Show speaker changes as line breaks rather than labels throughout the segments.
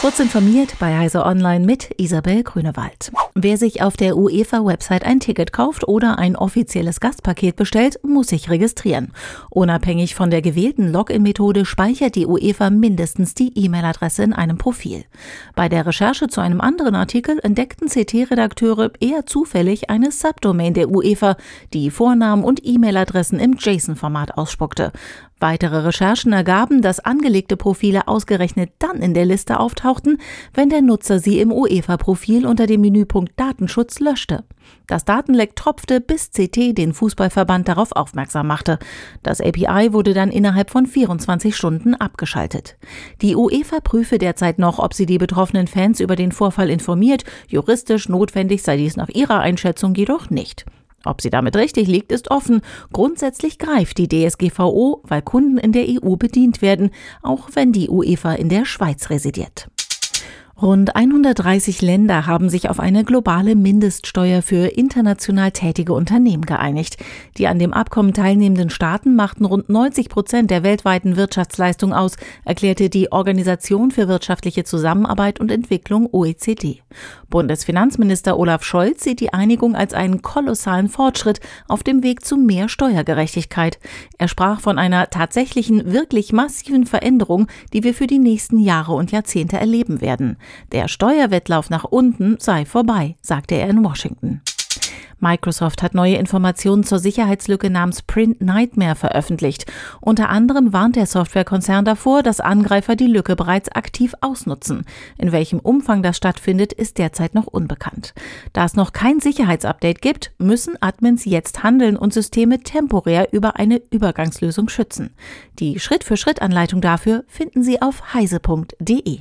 Kurz informiert bei Heise Online mit Isabel Grünewald. Wer sich auf der UEFA-Website ein Ticket kauft oder ein offizielles Gastpaket bestellt, muss sich registrieren. Unabhängig von der gewählten Login-Methode speichert die UEFA mindestens die E-Mail-Adresse in einem Profil. Bei der Recherche zu einem anderen Artikel entdeckten CT-Redakteure eher zufällig eine Subdomain der UEFA, die Vornamen und E-Mail-Adressen im JSON-Format ausspuckte. Weitere Recherchen ergaben, dass angelegte Profile ausgerechnet dann in der Liste auftauchten, wenn der Nutzer sie im UEFA-Profil unter dem Menüpunkt Datenschutz löschte. Das Datenleck tropfte, bis CT den Fußballverband darauf aufmerksam machte. Das API wurde dann innerhalb von 24 Stunden abgeschaltet. Die UEFA prüfe derzeit noch, ob sie die betroffenen Fans über den Vorfall informiert. Juristisch notwendig sei dies nach ihrer Einschätzung jedoch nicht. Ob sie damit richtig liegt, ist offen. Grundsätzlich greift die DSGVO, weil Kunden in der EU bedient werden, auch wenn die UEFA in der Schweiz residiert. Rund 130 Länder haben sich auf eine globale Mindeststeuer für international tätige Unternehmen geeinigt. Die an dem Abkommen teilnehmenden Staaten machten rund 90 Prozent der weltweiten Wirtschaftsleistung aus, erklärte die Organisation für wirtschaftliche Zusammenarbeit und Entwicklung OECD. Bundesfinanzminister Olaf Scholz sieht die Einigung als einen kolossalen Fortschritt auf dem Weg zu mehr Steuergerechtigkeit. Er sprach von einer tatsächlichen, wirklich massiven Veränderung, die wir für die nächsten Jahre und Jahrzehnte erleben werden. Der Steuerwettlauf nach unten sei vorbei, sagte er in Washington. Microsoft hat neue Informationen zur Sicherheitslücke namens Print Nightmare veröffentlicht. Unter anderem warnt der Softwarekonzern davor, dass Angreifer die Lücke bereits aktiv ausnutzen. In welchem Umfang das stattfindet, ist derzeit noch unbekannt. Da es noch kein Sicherheitsupdate gibt, müssen Admins jetzt handeln und Systeme temporär über eine Übergangslösung schützen. Die Schritt-für-Schritt-Anleitung dafür finden Sie auf heise.de.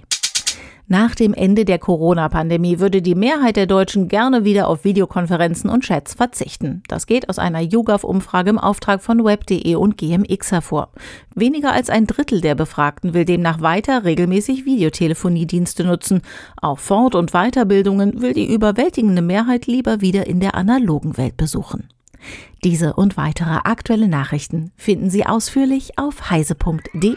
Nach dem Ende der Corona-Pandemie würde die Mehrheit der Deutschen gerne wieder auf Videokonferenzen und Chats verzichten. Das geht aus einer YouGov-Umfrage im Auftrag von web.de und GMX hervor. Weniger als ein Drittel der Befragten will demnach weiter regelmäßig Videotelefoniedienste nutzen. Auch Fort- und Weiterbildungen will die überwältigende Mehrheit lieber wieder in der analogen Welt besuchen. Diese und weitere aktuelle Nachrichten finden Sie ausführlich auf heise.de.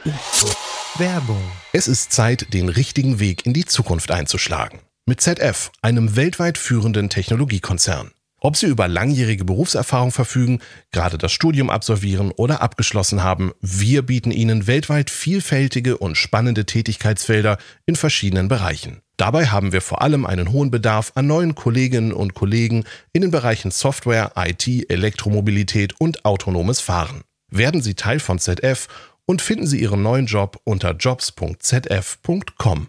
Werbung. Es ist Zeit, den richtigen Weg in die Zukunft einzuschlagen. Mit ZF, einem weltweit führenden Technologiekonzern. Ob Sie über langjährige Berufserfahrung verfügen, gerade das Studium absolvieren oder abgeschlossen haben, wir bieten Ihnen weltweit vielfältige und spannende Tätigkeitsfelder in verschiedenen Bereichen. Dabei haben wir vor allem einen hohen Bedarf an neuen Kolleginnen und Kollegen in den Bereichen Software, IT, Elektromobilität und autonomes Fahren. Werden Sie Teil von ZF und finden Sie Ihren neuen Job unter jobs.zf.com.